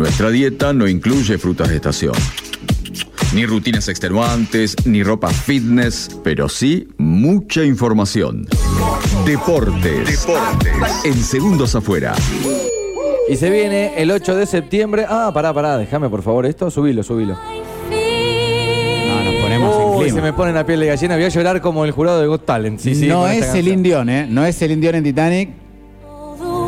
Nuestra dieta no incluye frutas de estación. Ni rutinas extenuantes, ni ropa fitness, pero sí mucha información. Deportes. En segundos afuera. Y se viene el 8 de septiembre. Ah, pará, pará, déjame por favor esto. Subilo, subilo. No, nos ponemos en Uy, clima. se me pone la piel de gallina. Voy a llorar como el jurado de Got Talent. Sí, sí, no es el canción. Dion, ¿eh? No es el Dion en Titanic.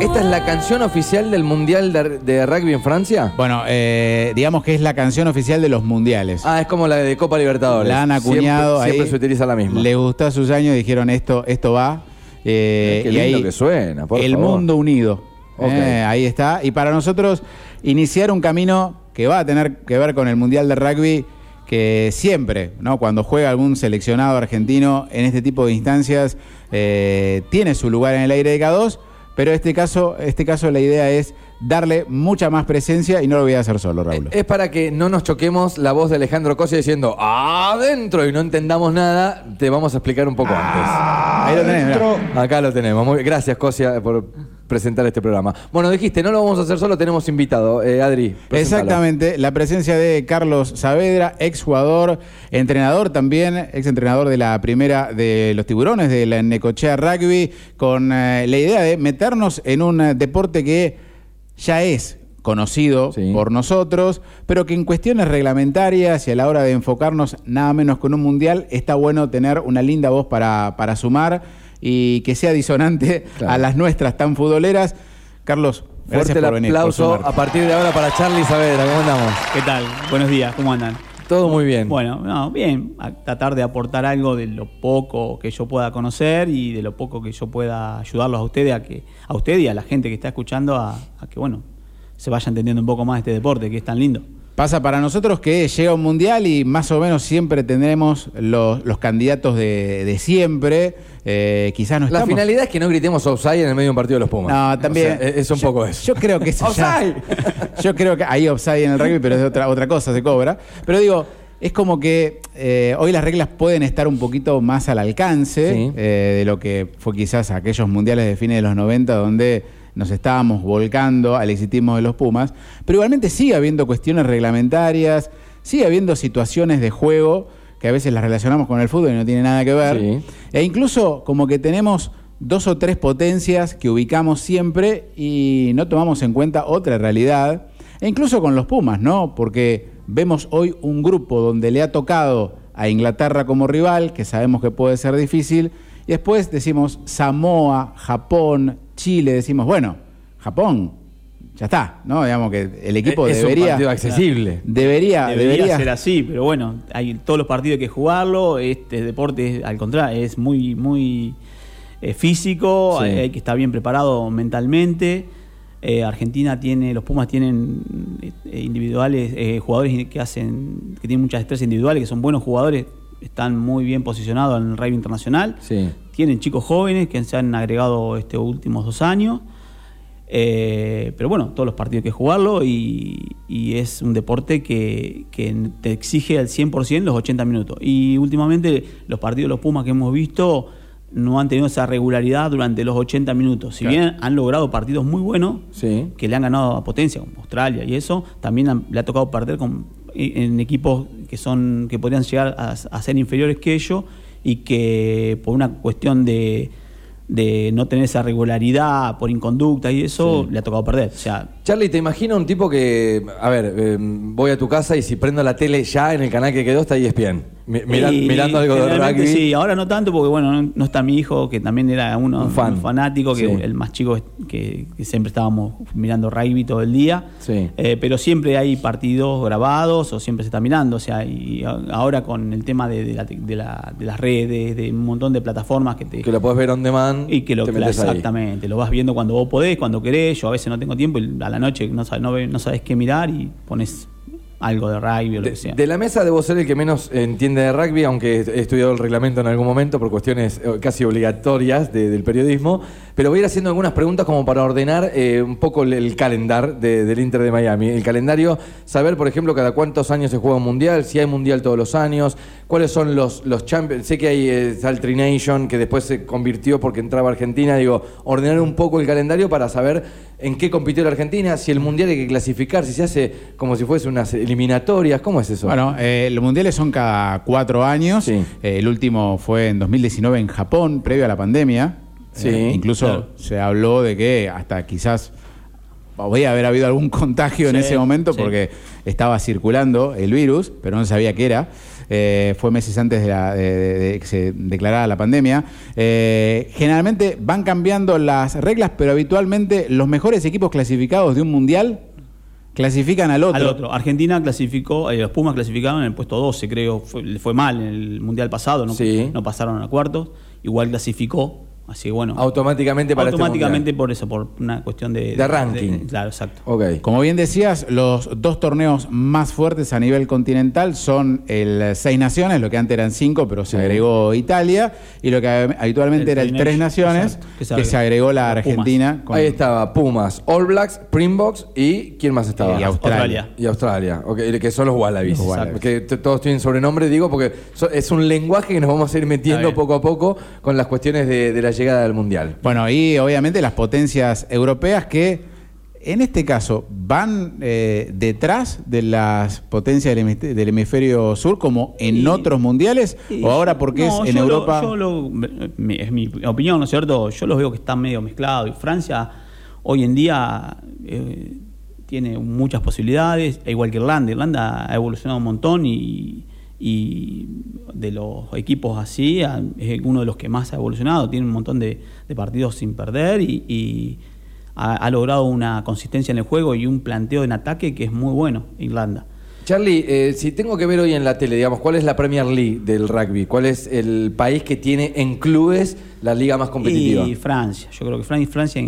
¿Esta es la canción oficial del Mundial de, de Rugby en Francia? Bueno, eh, digamos que es la canción oficial de los mundiales. Ah, es como la de Copa Libertadores. la han acuñado Siempre, siempre ahí. se utiliza la misma. Le gustó a sus años y dijeron esto, esto va. Eh, Qué y lindo ahí que suena, por el favor. mundo unido. Eh, ahí está. Y para nosotros, iniciar un camino que va a tener que ver con el Mundial de Rugby, que siempre, ¿no? Cuando juega algún seleccionado argentino en este tipo de instancias, eh, tiene su lugar en el aire de K2, pero este caso, este caso la idea es darle mucha más presencia y no lo voy a hacer solo, Raúl. Es para que no nos choquemos la voz de Alejandro Cosia diciendo adentro y no entendamos nada, te vamos a explicar un poco Ahí lo tenés, mirá. antes. Acá lo tenemos. Muy- gracias, Cosia, por presentar este programa. Bueno, dijiste, no lo vamos a hacer solo, tenemos invitado. Eh, Adri. Exactamente, la presencia de Carlos Saavedra, exjugador, entrenador también, ex entrenador de la primera de los tiburones de la Necochea Rugby, con eh, la idea de meternos en un eh, deporte que ya es conocido Sí. por nosotros, pero que en cuestiones reglamentarias y a la hora de enfocarnos nada menos con un mundial, está bueno tener una linda voz para, para sumar y que sea disonante Claro. a las nuestras tan futboleras. Carlos, gracias Fuerte el venir. aplauso sumarte. a partir de ahora para Charlie Saavedra. ¿Cómo andamos? ¿Qué tal? Buenos días, ¿cómo andan? Todo muy bien. Bueno, no, bien, a tratar de aportar algo de lo poco que yo pueda conocer y de lo poco que yo pueda ayudarlos a ustedes, a que a usted y a la gente que está escuchando a, a que bueno, se vaya entendiendo un poco más este deporte que es tan lindo. Pasa para nosotros que llega un mundial y más o menos siempre tendremos los, los candidatos de, de siempre. Eh, quizás no La estamos. finalidad es que no gritemos offside en el medio de un partido de los Pumas. No, también. O sea, es un yo- poco eso. Yo creo que eso ya-. Yo creo que hay offside en el rugby, pero es otra, otra cosa, se cobra. Pero digo, es como que eh, hoy las reglas pueden estar un poquito más al alcance Sí. eh, de lo que fue quizás aquellos mundiales de fines de los 90 donde nos estábamos volcando al exitismo de los Pumas. Pero igualmente sigue habiendo cuestiones reglamentarias, sigue habiendo situaciones de juego que a veces las relacionamos con el fútbol y no tiene nada que ver. Sí. E incluso como que tenemos dos o tres potencias que ubicamos siempre y no tomamos en cuenta otra realidad. E incluso con los Pumas, ¿no? Porque vemos hoy un grupo donde le ha tocado a Inglaterra como rival, que sabemos que puede ser difícil, y después decimos Samoa, Japón, Chile, decimos, bueno, Japón, ya está, ¿no? Digamos que el equipo es un debería... partido accesible. Debería, Debería, debería, ser así, pero bueno, hay todos los partidos hay que jugarlo, este deporte es, al contrario, es muy, muy eh, físico, Sí. hay, hay que estar bien preparado mentalmente. Eh, Argentina tiene, los Pumas tienen eh, individuales, eh, jugadores que hacen, que tienen muchas destrezas individuales, que son buenos jugadores, están muy bien posicionados en el rugby internacional. Sí. Tienen chicos jóvenes que se han agregado estos últimos dos años. Eh, pero bueno, todos los partidos hay que jugarlo y, y es un deporte que, que te exige al 100% los 80 minutos. Y últimamente los partidos de los Pumas que hemos visto no han tenido esa regularidad durante los 80 minutos. Si Claro. bien han logrado partidos muy buenos, Sí. que le han ganado a potencia como Australia y eso, también han- le ha tocado perder con, en equipos que son que podrían llegar a, a ser inferiores que ellos y que por una cuestión de, de no tener esa regularidad por inconducta y eso le ha tocado perder. O sea, Charlie, te imagino un tipo que, a ver, eh, voy a tu casa y si prendo la tele ya en el canal que quedó está ESPN. Mi- mira- Y mirando algo de rugby. Sí, ahora no tanto porque bueno, no, no está mi hijo que también era uno Un fan. fanático, que Sí. el más chico que, que siempre estábamos mirando rugby todo el día. Sí. Eh, pero siempre hay partidos grabados o siempre se está mirando. O sea, y ahora con el tema de, de la- de la- de las redes, de un montón de plataformas que te. Que lo puedes ver on demand. y que lo te metes ahí. exactamente, lo vas viendo cuando vos podés, cuando querés. Yo a veces no tengo tiempo y a la noche no sabes, no, ve- no sabes qué mirar y pones algo de rugby o lo De, que sea. de la mesa debo ser el que menos entiende de rugby, aunque he estudiado el reglamento en algún momento por cuestiones eh, casi obligatorias de- del periodismo. Pero voy a ir haciendo algunas preguntas como para ordenar eh, un poco el, el calendar de- del Inter de Miami. El calendario, saber, por ejemplo, cada cuántos años se juega un mundial, si hay mundial todos los años, cuáles son los, los champions. Sé que hay eh, Saltry Nation, que después se convirtió porque entraba Argentina. Digo, ordenar un poco el calendario para saber en qué compitió la Argentina, si el Mundial hay que clasificar, si se hace como si fuese unas eliminatorias, ¿cómo es eso? Bueno, eh, los mundiales son cada cuatro años. Sí. Eh, el último fue en 2019 en Japón, previo a la pandemia. Sí, Eh, incluso claro. se habló de que hasta quizás podía haber habido algún contagio en Sí, ese momento sí. porque estaba circulando el virus, pero no se sabía qué era. Eh, fue meses antes de, la- de- de- de que se declarara la pandemia. Eh, generalmente van cambiando las reglas, pero habitualmente los mejores equipos clasificados de un mundial clasifican al otro. Al otro. Argentina clasificó, eh, los Pumas clasificaron en el puesto 12, creo. Fue, le fue mal en el mundial pasado, no, Sí. no pasaron a cuartos. Igual clasificó, así que bueno. automáticamente para automáticamente este por eso, por una cuestión de. De ranking. claro, exacto. mundial. Ok. Como bien decías, los dos torneos más fuertes a nivel continental son el Seis Naciones, lo que antes eran cinco, pero se agregó Italia, y lo que habitualmente El era el Tres Naciones, exacto, que que se, agregó la. Argentina. con- Ahí estaba Pumas, All Blacks, Primbox y ¿quién más estaba? Y Australia. Y Australia, ok, que son los Wallabies. Los Wallabies. Que todos tienen sobrenombre, digo, porque so- es un lenguaje que nos vamos a ir metiendo poco a poco con las cuestiones de, de la llegada del Mundial. Bueno, y obviamente las potencias europeas que en este caso van eh, detrás de las potencias del, hemisfe- del hemisferio sur, como en Y- otros mundiales, o ahora porque no, es en lo- Europa. yo lo- es mi opinión, ¿no es cierto? Yo los veo que están medio mezclados. Y Francia hoy en día eh, tiene muchas posibilidades, e igual que Irlanda. Irlanda ha evolucionado un montón y, y de los equipos así es uno de los que más ha evolucionado. Tiene un montón de, de partidos sin perder y, y ha, ha logrado una consistencia en el juego y un planteo en ataque que es muy bueno, Irlanda. Charlie, eh, si tengo que ver hoy en la tele, digamos, ¿cuál es la Premier League del rugby? ¿Cuál es el país que tiene en clubes la liga más competitiva? Y Francia, yo creo que Fran- Francia,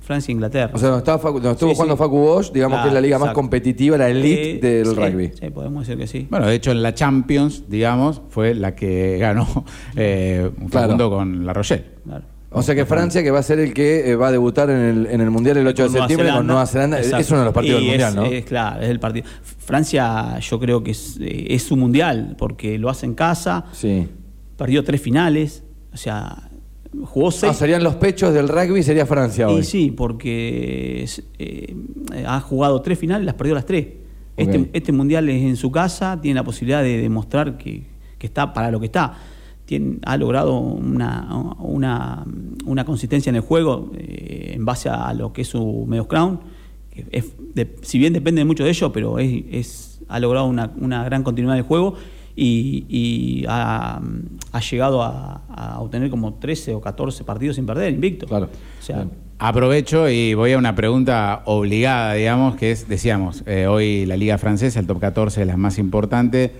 Francia e Inglaterra. O sea, donde, estaba Facu- donde estuvo Sí, jugando sí. Facu Bosch, digamos que es la liga más competitiva, la elite Eh, del sí, rugby. Sí, podemos decir que sí. Bueno, de hecho en la Champions, digamos, fue la que ganó eh, Claro. Facundo con La Rochelle. Claro. O sea que Francia, que va a ser el que eh, va a debutar en el, en el Mundial el 8 de Nueva septiembre con Nueva Zelanda, es- exacto. es uno de los partidos Y del Mundial, es- ¿no? Es, claro, es el partido. Francia, yo creo que es, eh, es su mundial, porque lo hace en casa, Sí. perdió tres finales, o sea, jugó seis. Ah, serían los pechos del rugby, sería Francia hoy. y sí, porque eh, ha jugado tres finales, las perdió las tres. Este, este mundial es en su casa, tiene la posibilidad de demostrar que, que está para lo que está. Tiene- ha logrado una, una, una consistencia en el juego eh, en base a lo que es su medio crown. que es de- si bien depende mucho de ello, pero es, es- ha logrado una, una gran continuidad del juego y, y ha, ha llegado a, a obtener como 13 o 14 partidos sin perder, invicto. Claro. O sea. Aprovecho y voy a una pregunta obligada, digamos, que es, decíamos, eh, hoy la Liga Francesa, el top 14 es la más importante.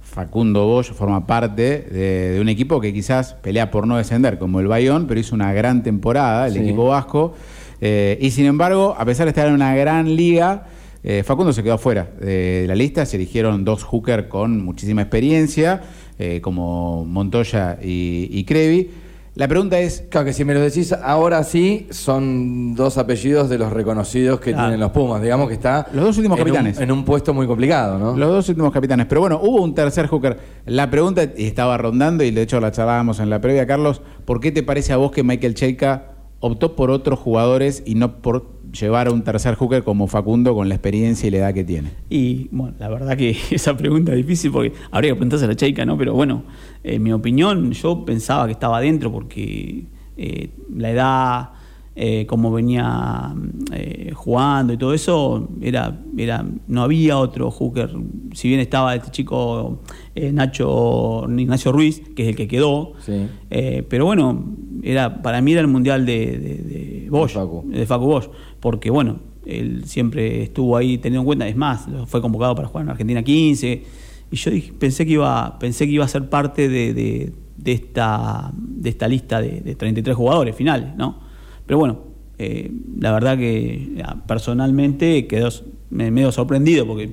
Facundo Bosch forma parte de, de un equipo que quizás pelea por no descender, como el Bayón, pero hizo una gran temporada, el Sí. equipo vasco. Eh, y sin embargo, a pesar de estar en una gran liga, eh, Facundo se quedó fuera de la lista. Se eligieron dos hookers con muchísima experiencia, eh, como Montoya y, y Crevi. La pregunta es, Claro que si me lo decís ahora sí, son dos apellidos de los reconocidos que tienen los Pumas. Digamos que está. Los dos últimos en un- capitanes. en un puesto muy complicado, ¿no? Los dos últimos capitanes. Pero bueno, hubo un tercer hooker. La pregunta, y estaba rondando, y de hecho la charlábamos en la previa, Carlos, ¿por qué te parece a vos que Michael Cheika optó por otros jugadores y no por llevar a un tercer hooker como Facundo con la experiencia y la edad que tiene? Y bueno, la verdad que esa pregunta es difícil porque habría que preguntarse a la Cheika, ¿no? Pero bueno, en mi opinión, yo pensaba que estaba adentro porque eh, la edad, eh, cómo venía eh, jugando y todo eso, era, era, no había otro hooker. Si bien estaba este chico eh, Nacho Ignacio Ruiz, que es el que quedó, Sí. eh, pero bueno, era, para mí era el mundial de, de, de Bosch, De Facu. de Facu Bosch, porque bueno, él siempre estuvo ahí teniendo en cuenta, es más, fue convocado para jugar en Argentina 15, y yo dije, pensé que iba, pensé que iba a ser parte de, de- de esta, de esta lista de, de 33 jugadores finales, ¿no? Pero bueno, eh, la verdad que ah, personalmente quedó medio sorprendido porque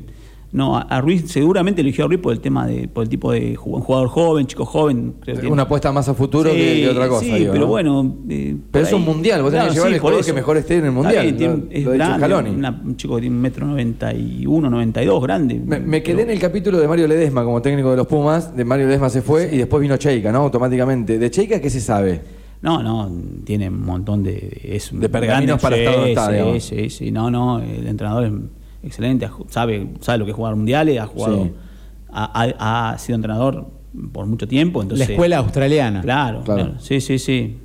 no, a, Ruiz seguramente eligió a Ruiz por el tema de, por el tipo de jugador joven, chico joven. creo que Una apuesta más a futuro que, Sí, que otra cosa. Sí, digo, pero ¿no? bueno. eh, Pero es un mundial, vos tenés que llevar el jugador que mejor esté en el mundial, bien, tiene- lo- es lo grande, una- un chico que tiene un metro noventa y uno, noventa y dos, grande. Me, me quedé en el capítulo de Mario Ledesma como técnico de los Pumas. De Mario Ledesma se fue y después vino Cheika, ¿no? Automáticamente. ¿De Cheika qué se sabe? No, no, tiene un montón de... Es De pergaminos grande- para estar donde está, sí, sí, sí, no, no, el entrenador es excelente, sabe, sabe lo que es jugar mundiales, ha jugado, Sí. ha, ha- ha sido entrenador por mucho tiempo, entonces... la escuela australiana. Claro, Claro. claro, sí, sí, sí.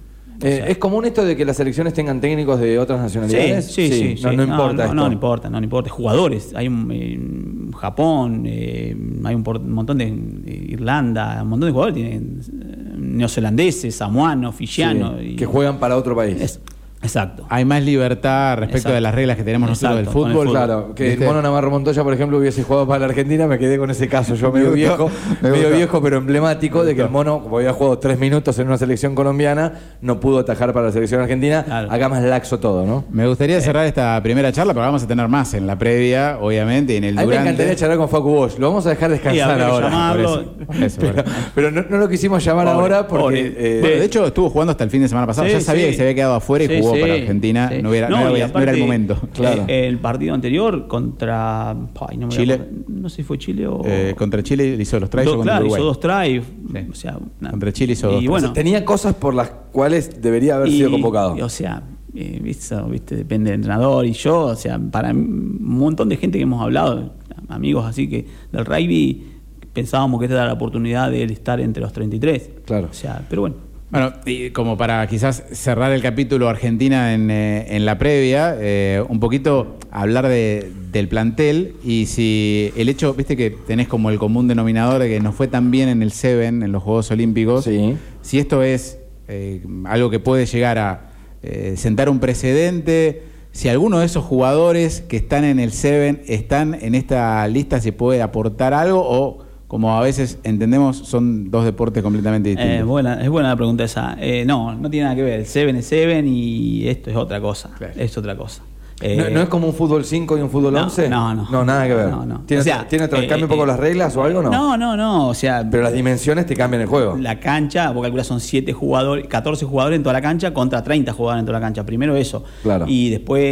O Eh, sea, ¿Es común esto de que las selecciones tengan técnicos de otras nacionalidades? Sí, sí, sí. No, sí. no importa no, esto. no, no importa, no, no importa. Jugadores, hay un, en Japón, eh, hay un, por- un montón de eh, Irlanda, un montón de jugadores tienen eh, neozelandeses, samoanos, Sí, fijianos. y- que juegan para otro país. Es- exacto. Hay más libertad respecto Exacto. de las reglas que tenemos nosotros del fútbol. fútbol. Claro, que el ¿Viste? Mono Navarro Montoya, por ejemplo, hubiese jugado para la Argentina, me quedé con ese caso. Yo medio viejo, me medio viejo, pero emblemático Me de que el. Mono, como había jugado tres minutos en una selección colombiana, no pudo atajar para la selección argentina. Claro. Acá más laxo todo, ¿no? Me gustaría cerrar esta primera charla, pero vamos a tener más en la previa, obviamente, y en el A mí me durante. encantaría charlar con Facu Bosch. Lo vamos a dejar descansar ahora. eso, eso. Pero, pero no, no lo quisimos llamar Pobre, ahora porque. eh, Bueno, de hecho, estuvo jugando hasta el fin de semana pasado. Sí, ya sabía sí. que se había quedado afuera y Sí, jugó sí, para Argentina. sí. No, hubiera, no, era, no era el momento. Claro. eh, el partido anterior contra. ay, no me Chile. acuerdo, No sé si fue Chile o. Eh, contra Chile hizo los tries Do- o contra claro, Uruguay. hizo dos tries. Sí. O sea, Contra Chile hizo dos Y tenía cosas por las cuales debería haber y- sido convocado. y, o sea, eh, ¿viste? Eso, ¿viste? depende del entrenador y yo, o sea, para un montón de gente que hemos hablado, amigos así que del rugby, pensábamos que esta era la oportunidad de él estar entre los 33. Claro. O sea, pero bueno. Bueno, y como para quizás cerrar el capítulo Argentina en, eh, en la previa, eh, un poquito hablar de- del plantel y si el hecho, viste que tenés como el común denominador de que nos fue tan bien en el Seven, en los Juegos Olímpicos, Sí. si esto es eh, algo que puede llegar a eh, sentar un precedente, si alguno de esos jugadores que están en el Seven están en esta lista, si puede aportar algo o como a veces entendemos, son dos deportes completamente distintos. Eh, buena, es buena la pregunta esa. Eh, no, no tiene nada que ver. El Seven es Seven y esto es otra cosa. Claro. Es otra cosa. ¿No, Eh, no es como un fútbol 5 y un fútbol no, 11? No, no. No, nada que ver. No, no. ¿Tiene, O sea, ¿tiene otro, eh, cambia un poco eh, las reglas o algo no? No, no, no. O sea, Pero las dimensiones te cambian el juego. La cancha, vos calculás son 7 jugadores, 14 jugadores en toda la cancha contra 30 jugadores en toda la cancha. Primero eso. Claro. Y después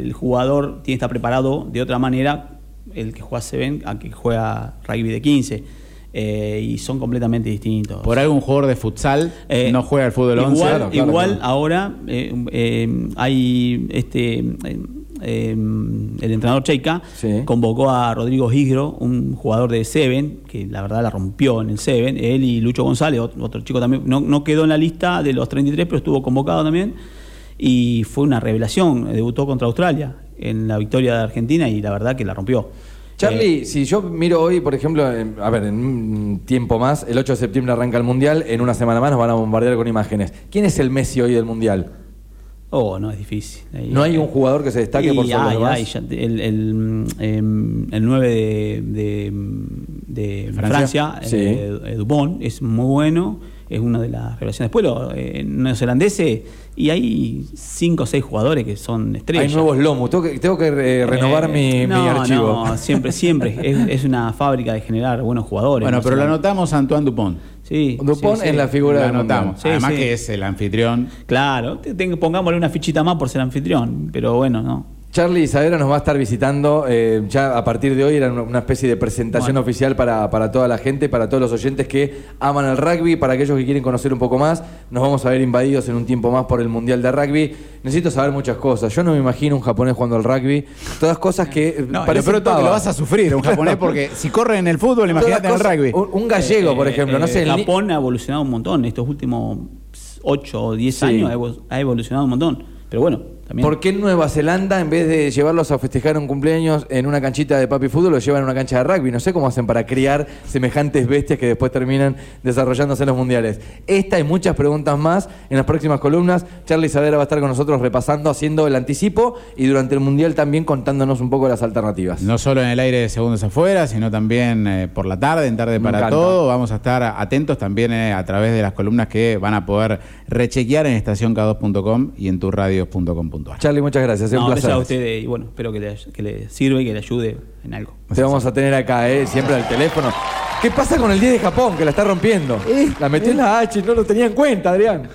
el jugador tiene que estar preparado de otra manera, el que juega Seven, a que juega rugby de 15. Eh, y son completamente distintos. Por algún jugador de futsal Eh, no juega al fútbol igual, 11. Claro, claro, igual claro. ahora eh, hay este eh, el entrenador Cheika Sí. convocó a Rodrigo Gisgro, un jugador de Seven, que la verdad la rompió en el Seven, él y Lucho González, otro, otro chico también, no, no quedó en la lista de los 33, pero estuvo convocado también, y fue una revelación, debutó contra Australia en la victoria de Argentina y la verdad que la rompió. Charlie, Eh, si yo miro hoy, por ejemplo, en- a ver, en un tiempo más, el 8 de septiembre arranca el Mundial, en una semana más nos van a bombardear con imágenes. ¿Quién es el Messi hoy del Mundial? oh, no, es difícil. Ahí- ¿No hay un jugador que se destaque Y por hay, ya te- el, el, em, el 9 de, de, de Francia. Francia, Sí. eh, eh, Dupont, es muy bueno, es una de las revelaciones. Después los eh, neozelandeses, y hay 5 o 6 jugadores que son estrellas. Hay nuevos lomos. Tengo que, tengo que eh, renovar Eh, mi, archivo. No, siempre, siempre. es, es una fábrica de generar buenos jugadores. Bueno, no pero lo anotamos a Antoine Dupont. Sí, Dupont sí, sí. en la figura Lo anotamos. Sí, Además sí. que es el anfitrión. Claro, te- te- pongámosle una fichita más por ser anfitrión, pero bueno, no. Charlie Isadera nos va a estar visitando eh, ya a partir de hoy, era una- especie de presentación Bueno. oficial para, para toda la gente, para todos los oyentes que aman el rugby, para aquellos que quieren conocer un poco más. Nos vamos a ver invadidos en un tiempo más por el Mundial de Rugby. Necesito saber muchas cosas. Yo no me imagino un japonés jugando al rugby. Todas cosas que eh, No, pero todo que lo vas a sufrir, un japonés, porque si corre en el fútbol, imagínate en el rugby. Un, un gallego, por Eh, ejemplo. no eh, sé, el ni- Japón ha evolucionado un montón. Estos últimos 8 o 10 Sí. años ha evolucionado un montón. Pero bueno, también. ¿Por qué en Nueva Zelanda, en vez de llevarlos a festejar un cumpleaños en una canchita de papi fútbol, los llevan a una cancha de rugby? No sé cómo hacen para criar semejantes bestias que después terminan desarrollándose en los mundiales. Esta y muchas preguntas más en las próximas columnas. Charlie Sadera va a estar con nosotros repasando, haciendo el anticipo y durante el mundial también contándonos un poco las alternativas. No solo en el aire de segundos afuera, sino también eh, por la tarde, en tarde Me para encanta. todo. Vamos a estar atentos también eh, a través de las columnas que van a poder rechequear en estacionk2.com y en Charlie, muchas gracias. Es no, un gracias a placer. ustedes y bueno, espero que le, que le sirva y que le ayude en algo. Te vamos a tener acá, ¿eh? siempre al teléfono. ¿Qué pasa con el 10 de Japón, que la está rompiendo? La metió en la H y no lo tenía en cuenta, Adrián.